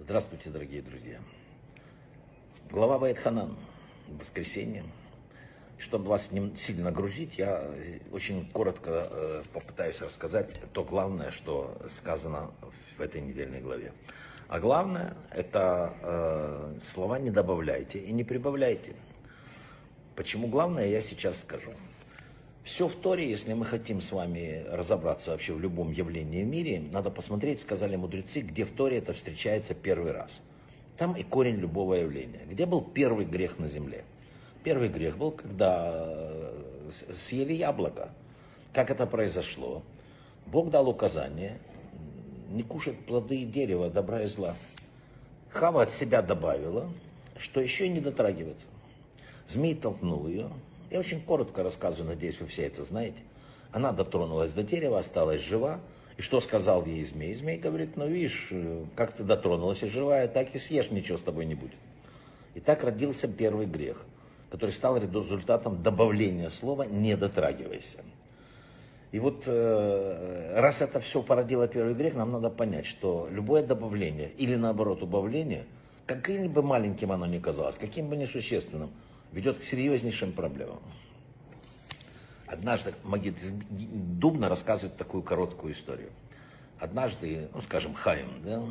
Здравствуйте, дорогие друзья. Глава Вайтханан. Воскресенье. Чтобы вас не сильно нагрузить, я очень коротко э, попытаюсь рассказать то главное, что сказано в этой недельной главе. А главное, это э, слова не добавляйте и не прибавляйте. Почему главное, я сейчас скажу. Все в Торе, если мы хотим с вами разобраться вообще в любом явлении в мире, надо посмотреть, сказали мудрецы, где в Торе это встречается первый раз. Там и корень любого явления. Где был первый грех на земле? Первый грех был, когда э, съели яблоко. Как это произошло? Бог дал указание не кушать плоды дерева, добра и зла. Хава от себя добавила, что еще не дотрагиваться. Змей толкнул ее, я очень коротко рассказываю, надеюсь, вы все это знаете. Она дотронулась до дерева, осталась жива. И что сказал ей змей? Змей говорит, ну видишь, как ты дотронулась и живая, так и съешь, ничего с тобой не будет. И так родился первый грех, который стал результатом добавления слова «не дотрагивайся». И вот э, раз это все породило первый грех, нам надо понять, что любое добавление или наоборот убавление, каким бы маленьким оно ни казалось, каким бы несущественным, ведет к серьезнейшим проблемам. Однажды Магид Дубна рассказывает такую короткую историю. Однажды, ну скажем, Хаим, да,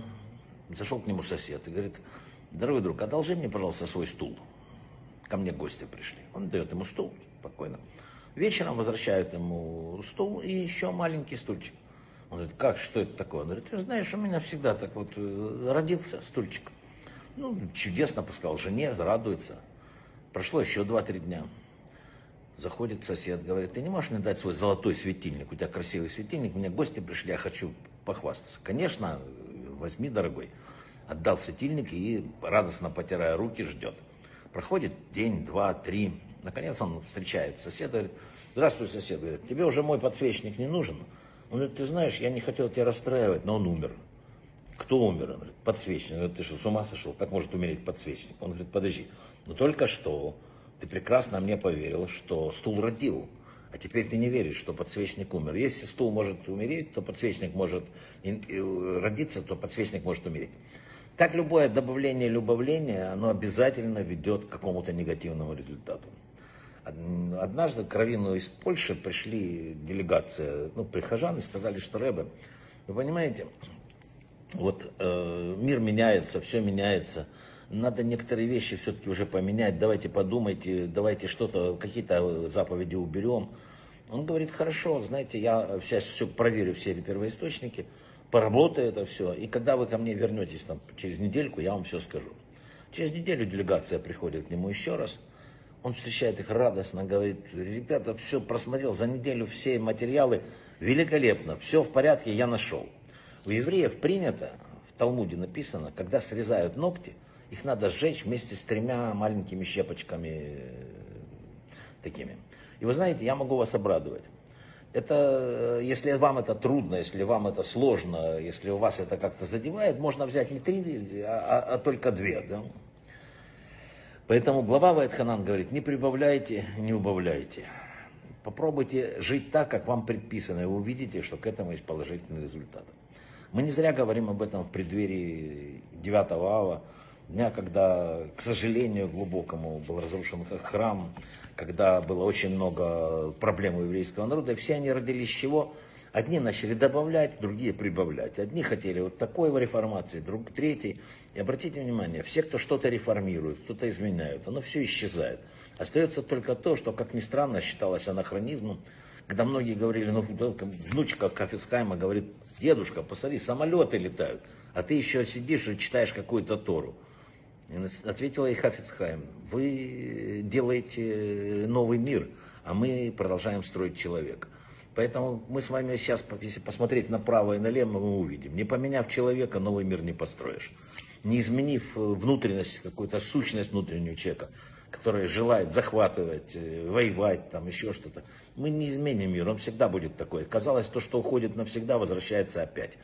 зашел к нему сосед и говорит, дорогой друг, одолжи мне, пожалуйста, свой стул. Ко мне гости пришли. Он дает ему стул, спокойно. Вечером возвращают ему стул и еще маленький стульчик. Он говорит, как, что это такое? Он говорит, ты знаешь, у меня всегда так вот э, родился стульчик. Ну, чудесно, сказал жене, радуется. Прошло еще 2-3 дня. Заходит сосед, говорит, ты не можешь мне дать свой золотой светильник? У тебя красивый светильник, мне гости пришли, я хочу похвастаться. Конечно, возьми, дорогой. Отдал светильник и, радостно потирая руки, ждет. Проходит день, два, три. Наконец он встречает соседа, говорит, здравствуй, сосед, говорит, тебе уже мой подсвечник не нужен? Он говорит, ты знаешь, я не хотел тебя расстраивать, но он умер. Кто умер? Он говорит, подсвечник. Он говорит, ты что, с ума сошел? Как может умереть подсвечник? Он говорит, подожди, но только что ты прекрасно мне поверил, что стул родил. А теперь ты не веришь, что подсвечник умер. Если стул может умереть, то подсвечник может родиться, то подсвечник может умереть. Так любое добавление или убавление, оно обязательно ведет к какому-то негативному результату. Однажды к Равину из Польши пришли делегация, ну, прихожан и сказали, что Рэбе, вы понимаете, вот э, мир меняется, все меняется, надо некоторые вещи все-таки уже поменять, давайте подумайте, давайте что-то, какие-то заповеди уберем. Он говорит, хорошо, знаете, я сейчас все проверю, все первоисточники, поработаю это все, и когда вы ко мне вернетесь там, через недельку, я вам все скажу. Через неделю делегация приходит к нему еще раз, он встречает их радостно, говорит, ребята, все просмотрел за неделю все материалы, великолепно, все в порядке, я нашел. У евреев принято, в Талмуде написано, когда срезают ногти, их надо сжечь вместе с тремя маленькими щепочками э, такими. И вы знаете, я могу вас обрадовать. Это, э, если вам это трудно, если вам это сложно, если у вас это как-то задевает, можно взять не три, а, а, а только две. Да? Поэтому глава Вайтханан говорит, не прибавляйте, не убавляйте. Попробуйте жить так, как вам предписано, и вы увидите, что к этому есть положительный результат. Мы не зря говорим об этом в преддверии 9 ава, дня, когда, к сожалению, глубокому был разрушен храм, когда было очень много проблем у еврейского народа, и все они родились с чего? Одни начали добавлять, другие прибавлять. Одни хотели вот такой реформации, друг третий. И обратите внимание, все, кто что-то реформирует, кто-то изменяют, оно все исчезает. Остается только то, что, как ни странно, считалось анахронизмом, когда многие говорили, ну, внучка Кафицхайма говорит, дедушка, посмотри, самолеты летают, а ты еще сидишь и читаешь какую-то Тору. И ответила и Хафицхайм, вы делаете новый мир, а мы продолжаем строить человека. Поэтому мы с вами сейчас, если посмотреть направо и налево, мы увидим. Не поменяв человека, новый мир не построишь. Не изменив внутренность, какую-то сущность внутреннего человека, которая желает захватывать, э, воевать, там еще что-то, мы не изменим мир, он всегда будет такой. Казалось, то, что уходит навсегда, возвращается опять.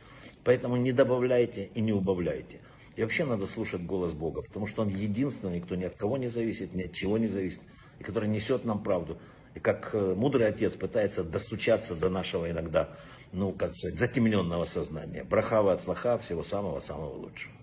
Поэтому не добавляйте и не убавляйте. И вообще надо слушать голос Бога, потому что Он единственный, кто ни от кого не зависит, ни от чего не зависит, и который несет нам правду. И как э, мудрый отец пытается достучаться до нашего иногда ну, как сказать, затемненного сознания. Брахава от слаха, всего самого-самого лучшего.